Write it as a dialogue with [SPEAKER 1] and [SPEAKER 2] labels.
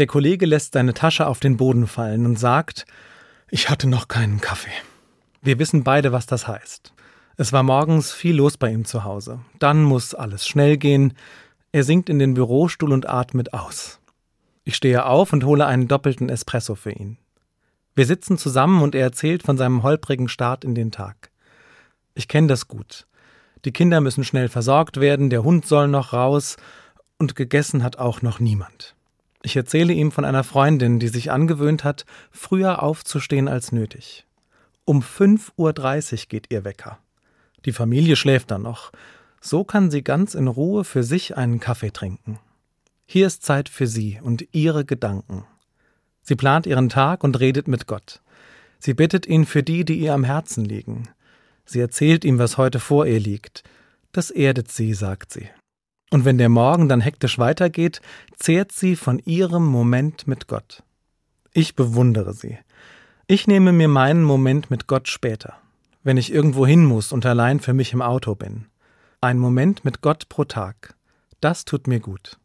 [SPEAKER 1] Der Kollege lässt seine Tasche auf den Boden fallen und sagt, ich hatte noch keinen Kaffee. Wir wissen beide, was das heißt. Es war morgens viel los bei ihm zu Hause. Dann muss alles schnell gehen. Er sinkt in den Bürostuhl und atmet aus. Ich stehe auf und hole einen doppelten Espresso für ihn. Wir sitzen zusammen und er erzählt von seinem holprigen Start in den Tag. Ich kenne das gut. Die Kinder müssen schnell versorgt werden, der Hund soll noch raus und gegessen hat auch noch niemand. Ich erzähle ihm von einer Freundin, die sich angewöhnt hat, früher aufzustehen als nötig. Um 5.30 Uhr geht ihr Wecker. Die Familie schläft dann noch. So kann sie ganz in Ruhe für sich einen Kaffee trinken. Hier ist Zeit für sie und ihre Gedanken. Sie plant ihren Tag und redet mit Gott. Sie bittet ihn für die, die ihr am Herzen liegen. Sie erzählt ihm, was heute vor ihr liegt. Das erdet sie, sagt sie. Und wenn der Morgen dann hektisch weitergeht, zehrt sie von ihrem Moment mit Gott. Ich bewundere sie. Ich nehme mir meinen Moment mit Gott später, wenn ich irgendwo hin muss und allein für mich im Auto bin. Ein Moment mit Gott pro Tag. Das tut mir gut.